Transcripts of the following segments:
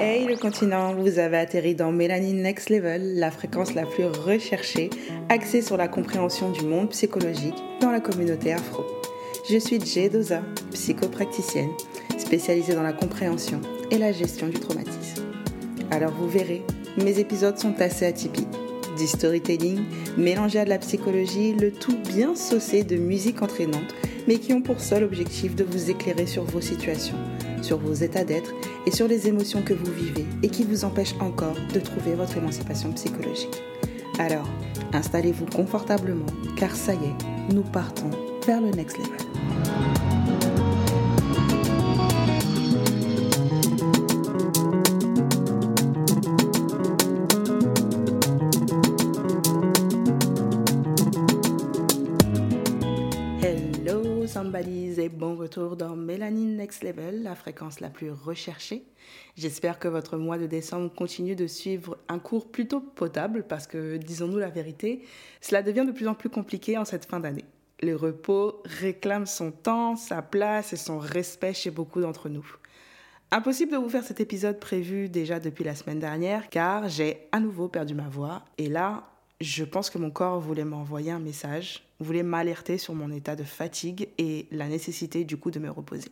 Hey le continent, vous avez atterri dans Mélanine Next Level, la fréquence la plus recherchée, axée sur la compréhension du monde psychologique dans la communauté afro. Je suis Jay Doza, psychopracticienne, spécialisée dans la compréhension et la gestion du traumatisme. Alors vous verrez, mes épisodes sont assez atypiques. Du storytelling mélangé à de la psychologie, le tout bien saucé de musique entraînante, mais qui ont pour seul objectif de vous éclairer sur vos situations, sur vos états d'être et sur les émotions que vous vivez et qui vous empêchent encore de trouver votre émancipation psychologique. Alors, installez-vous confortablement, car ça y est, nous partons vers le next level. Bon retour dans Mélanine Next Level, la fréquence la plus recherchée. J'espère que votre mois de décembre continue de suivre un cours plutôt potable parce que, disons-nous la vérité, cela devient de plus en plus compliqué en cette fin d'année. Le repos réclame son temps, sa place et son respect chez beaucoup d'entre nous. Impossible de vous faire cet épisode prévu déjà depuis la semaine dernière car j'ai à nouveau perdu ma voix et là, je pense que mon corps voulait m'envoyer un message, voulait m'alerter sur mon état de fatigue et la nécessité du coup de me reposer.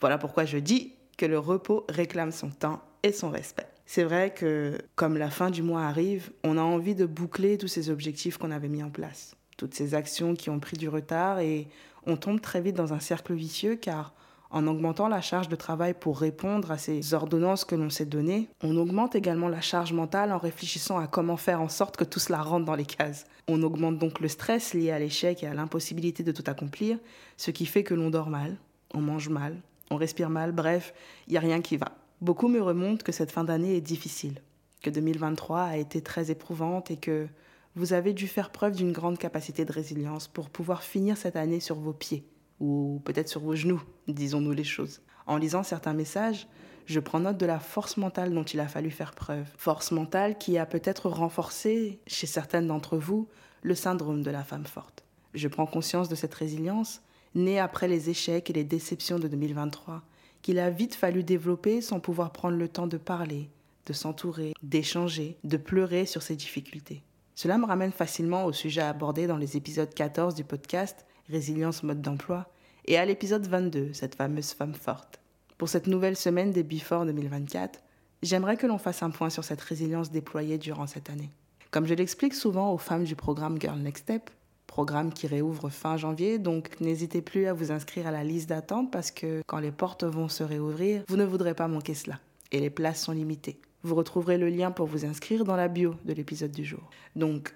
Voilà pourquoi je dis que le repos réclame son temps et son respect. C'est vrai que comme la fin du mois arrive, on a envie de boucler tous ces objectifs qu'on avait mis en place, toutes ces actions qui ont pris du retard et on tombe très vite dans un cercle vicieux car en augmentant la charge de travail pour répondre à ces ordonnances que l'on s'est données, on augmente également la charge mentale en réfléchissant à comment faire en sorte que tout cela rentre dans les cases. On augmente donc le stress lié à l'échec et à l'impossibilité de tout accomplir, ce qui fait que l'on dort mal, on mange mal, on respire mal, bref, il n'y a rien qui va. Beaucoup me remontent que cette fin d'année est difficile, que 2023 a été très éprouvante et que vous avez dû faire preuve d'une grande capacité de résilience pour pouvoir finir cette année sur vos pieds ou peut-être sur vos genoux, disons-nous les choses. En lisant certains messages, je prends note de la force mentale dont il a fallu faire preuve. Force mentale qui a peut-être renforcé, chez certaines d'entre vous, le syndrome de la femme forte. Je prends conscience de cette résilience, née après les échecs et les déceptions de 2023, qu'il a vite fallu développer sans pouvoir prendre le temps de parler, de s'entourer, d'échanger, de pleurer sur ces difficultés. Cela me ramène facilement au sujet abordé dans les épisodes 14 du podcast Résilience mode d'emploi, et à l'épisode 22, cette fameuse femme forte. Pour cette nouvelle semaine des Before 2024, j'aimerais que l'on fasse un point sur cette résilience déployée durant cette année. Comme je l'explique souvent aux femmes du programme Girl Next Step, programme qui réouvre fin janvier, donc n'hésitez plus à vous inscrire à la liste d'attente parce que quand les portes vont se réouvrir, vous ne voudrez pas manquer cela. Et les places sont limitées. Vous retrouverez le lien pour vous inscrire dans la bio de l'épisode du jour. Donc,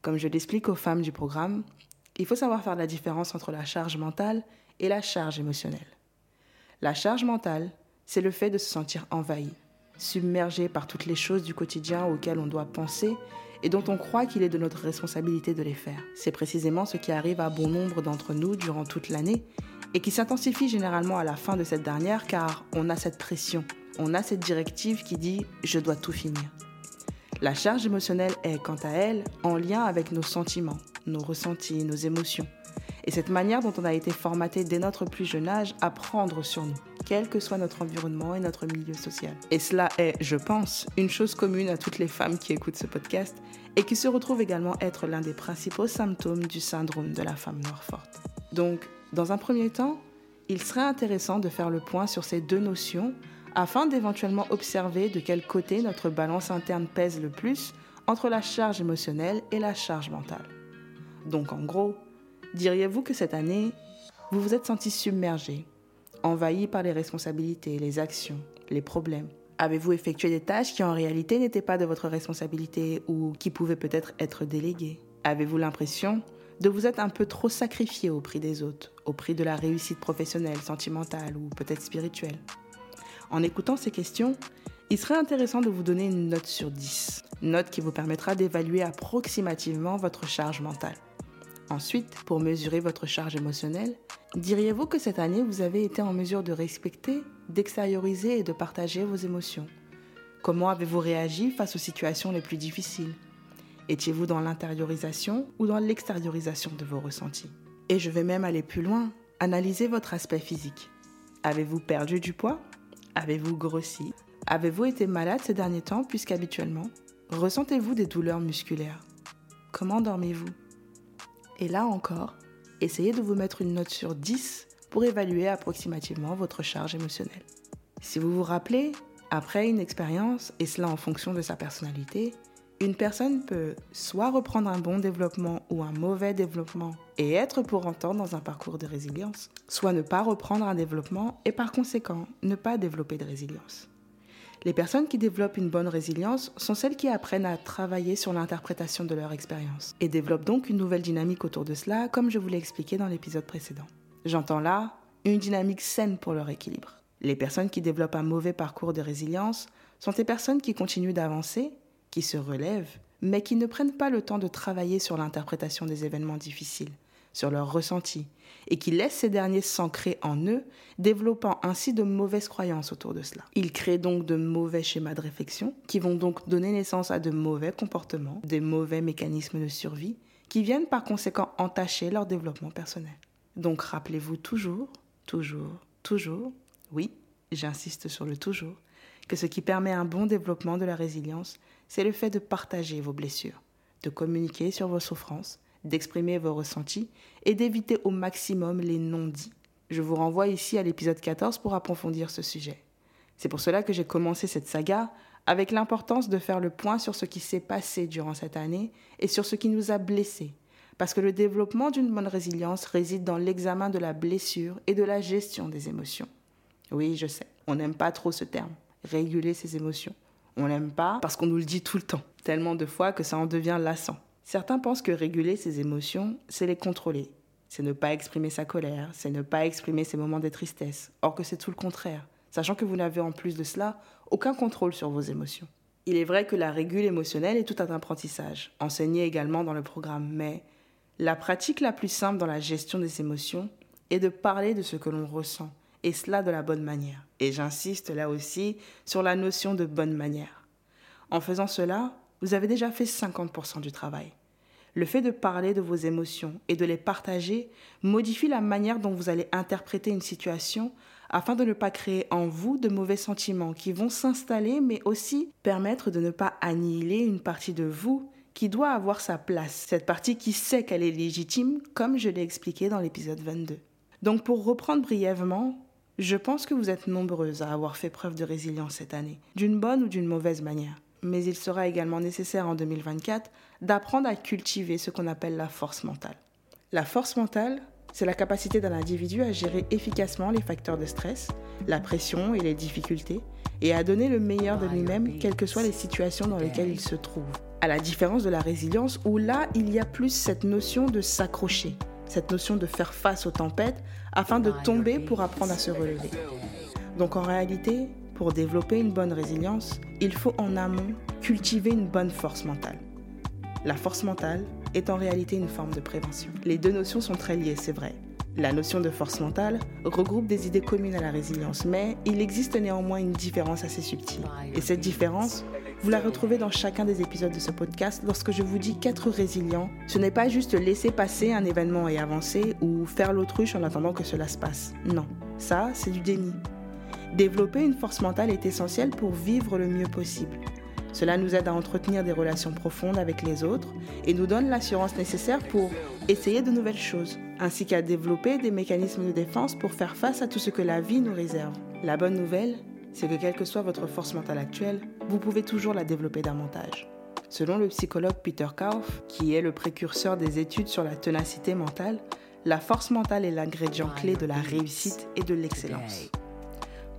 comme je l'explique aux femmes du programme, il faut savoir faire la différence entre la charge mentale et la charge émotionnelle. La charge mentale, c'est le fait de se sentir envahi, submergé par toutes les choses du quotidien auxquelles on doit penser et dont on croit qu'il est de notre responsabilité de les faire. C'est précisément ce qui arrive à bon nombre d'entre nous durant toute l'année et qui s'intensifie généralement à la fin de cette dernière car on a cette pression, on a cette directive qui dit ⁇ je dois tout finir ⁇ La charge émotionnelle est, quant à elle, en lien avec nos sentiments, nos ressentis, nos émotions. Et cette manière dont on a été formaté dès notre plus jeune âge à prendre sur nous, quel que soit notre environnement et notre milieu social. Et cela est, je pense, une chose commune à toutes les femmes qui écoutent ce podcast et qui se retrouve également être l'un des principaux symptômes du syndrome de la femme noire forte. Donc, dans un premier temps, il serait intéressant de faire le point sur ces deux notions afin d'éventuellement observer de quel côté notre balance interne pèse le plus entre la charge émotionnelle et la charge mentale. Donc en gros, diriez-vous que cette année, vous vous êtes senti submergé, envahi par les responsabilités, les actions, les problèmes? Avez-vous effectué des tâches qui en réalité n'étaient pas de votre responsabilité ou qui pouvaient peut-être être déléguées? Avez-vous l'impression de vous être un peu trop sacrifié au prix des autres, au prix de la réussite professionnelle, sentimentale ou peut-être spirituelle? En écoutant ces questions, il serait intéressant de vous donner une note sur 10, note qui vous permettra d'évaluer approximativement votre charge mentale. Ensuite, pour mesurer votre charge émotionnelle, diriez-vous que cette année, vous avez été en mesure de respecter, d'extérioriser et de partager vos émotions? Comment avez-vous réagi face aux situations les plus difficiles? Étiez-vous dans l'intériorisation ou dans l'extériorisation de vos ressentis? Et je vais même aller plus loin, analyser votre aspect physique. Avez-vous perdu du poids? Avez-vous grossi? Avez-vous été malade ces derniers temps puisqu'habituellement, ressentez-vous des douleurs musculaires? Comment dormez-vous? Et là encore, essayez de vous mettre une note sur 10 pour évaluer approximativement votre charge émotionnelle. Si vous vous rappelez, après une expérience, et cela en fonction de sa personnalité, une personne peut soit reprendre un bon développement ou un mauvais développement et être pour autant dans un parcours de résilience, soit ne pas reprendre un développement et par conséquent ne pas développer de résilience. Les personnes qui développent une bonne résilience sont celles qui apprennent à travailler sur l'interprétation de leur expérience et développent donc une nouvelle dynamique autour de cela, comme je vous l'ai expliqué dans l'épisode précédent. J'entends là une dynamique saine pour leur équilibre. Les personnes qui développent un mauvais parcours de résilience sont des personnes qui continuent d'avancer, qui se relèvent, mais qui ne prennent pas le temps de travailler sur l'interprétation des événements difficiles, sur leurs ressentis, et qui laissent ces derniers s'ancrer en eux, développant ainsi de mauvaises croyances autour de cela. Ils créent donc de mauvais schémas de réflexion, qui vont donc donner naissance à de mauvais comportements, des mauvais mécanismes de survie, qui viennent par conséquent entacher leur développement personnel. Donc rappelez-vous toujours, toujours, toujours, oui, j'insiste sur le toujours, que ce qui permet un bon développement de la résilience, c'est le fait de partager vos blessures, de communiquer sur vos souffrances, d'exprimer vos ressentis et d'éviter au maximum les non-dits. Je vous renvoie ici à l'épisode 14 pour approfondir ce sujet. C'est pour cela que j'ai commencé cette saga avec l'importance de faire le point sur ce qui s'est passé durant cette année et sur ce qui nous a blessés, parce que le développement d'une bonne résilience réside dans l'examen de la blessure et de la gestion des émotions. Oui, je sais, on n'aime pas trop ce terme, réguler ses émotions. On n'aime pas parce qu'on nous le dit tout le temps, tellement de fois que ça en devient lassant. Certains pensent que réguler ses émotions, c'est les contrôler. C'est ne pas exprimer sa colère, c'est ne pas exprimer ses moments de tristesse, or que c'est tout le contraire, sachant que vous n'avez en plus de cela aucun contrôle sur vos émotions. Il est vrai que la régule émotionnelle est tout un apprentissage, enseigné également dans le programme, mais la pratique la plus simple dans la gestion des émotions est de parler de ce que l'on ressent, et cela de la bonne manière. Et j'insiste là aussi sur la notion de bonne manière. En faisant cela, vous avez déjà fait 50% du travail. Le fait de parler de vos émotions et de les partager modifie la manière dont vous allez interpréter une situation afin de ne pas créer en vous de mauvais sentiments qui vont s'installer mais aussi permettre de ne pas annihiler une partie de vous qui doit avoir sa place, cette partie qui sait qu'elle est légitime, comme je l'ai expliqué dans l'épisode 22. Donc pour reprendre brièvement, je pense que vous êtes nombreuses à avoir fait preuve de résilience cette année, d'une bonne ou d'une mauvaise manière. Mais il sera également nécessaire en 2024 d'apprendre à cultiver ce qu'on appelle la force mentale. La force mentale, c'est la capacité d'un individu à gérer efficacement les facteurs de stress, la pression et les difficultés, et à donner le meilleur de lui-même, quelles que soient les situations dans lesquelles il se trouve à la différence de la résilience où là, il y a plus cette notion de s'accrocher, cette notion de faire face aux tempêtes afin de tomber pour apprendre à se relever. Donc en réalité, pour développer une bonne résilience, il faut en amont cultiver une bonne force mentale. La force mentale est en réalité une forme de prévention. Les deux notions sont très liées, c'est vrai. La notion de force mentale regroupe des idées communes à la résilience, mais il existe néanmoins une différence assez subtile. Et cette différence, vous la retrouvez dans chacun des épisodes de ce podcast lorsque je vous dis qu'être résilient, ce n'est pas juste laisser passer un événement et avancer ou faire l'autruche en attendant que cela se passe. Non, ça, c'est du déni. Développer une force mentale est essentiel pour vivre le mieux possible. Cela nous aide à entretenir des relations profondes avec les autres et nous donne l'assurance nécessaire pour essayer de nouvelles choses, ainsi qu'à développer des mécanismes de défense pour faire face à tout ce que la vie nous réserve. La bonne nouvelle, c'est que quelle que soit votre force mentale actuelle, vous pouvez toujours la développer davantage. Selon le psychologue Peter Kauf, qui est le précurseur des études sur la ténacité mentale, la force mentale est l'ingrédient clé de la réussite et de l'excellence.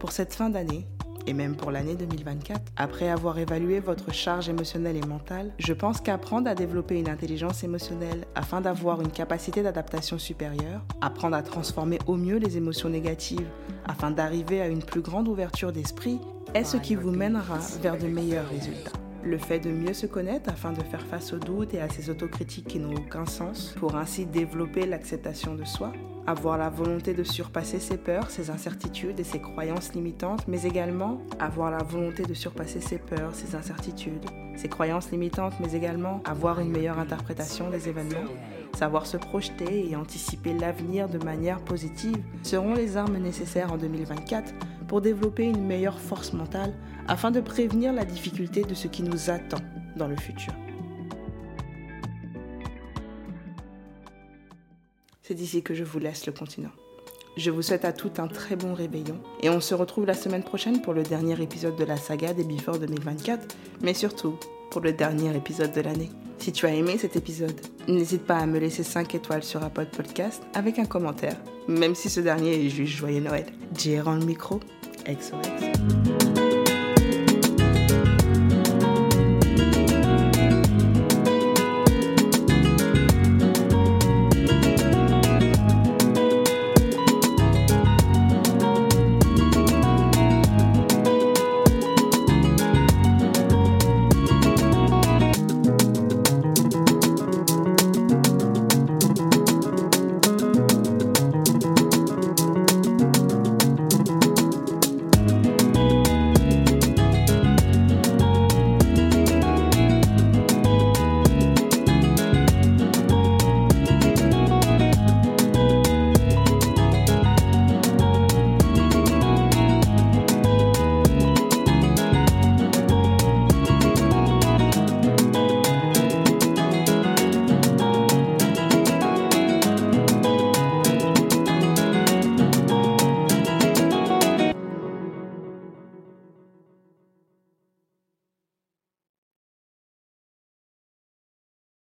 Pour cette fin d'année, et même pour l'année 2024, après avoir évalué votre charge émotionnelle et mentale, je pense qu'apprendre à développer une intelligence émotionnelle afin d'avoir une capacité d'adaptation supérieure, apprendre à transformer au mieux les émotions négatives afin d'arriver à une plus grande ouverture d'esprit, est ce qui vous mènera vers de meilleurs résultats. Le fait de mieux se connaître afin de faire face aux doutes et à ces autocritiques qui n'ont aucun sens, pour ainsi développer l'acceptation de soi, avoir la volonté de surpasser ses peurs, ses incertitudes et ses croyances limitantes, mais également avoir la volonté de surpasser ses peurs, ses incertitudes, ses croyances limitantes, mais également avoir une meilleure interprétation des événements, savoir se projeter et anticiper l'avenir de manière positive seront les armes nécessaires en 2024 pour développer une meilleure force mentale afin de prévenir la difficulté de ce qui nous attend dans le futur. C'est d'ici que je vous laisse le continent. Je vous souhaite à tout un très bon réveillon et on se retrouve la semaine prochaine pour le dernier épisode de la saga des Before 2024, mais surtout pour le dernier épisode de l'année. Si tu as aimé cet épisode, n'hésite pas à me laisser 5 étoiles sur Apple Podcast avec un commentaire, même si ce dernier est juste joyeux Noël. J'ai le micro, XOX.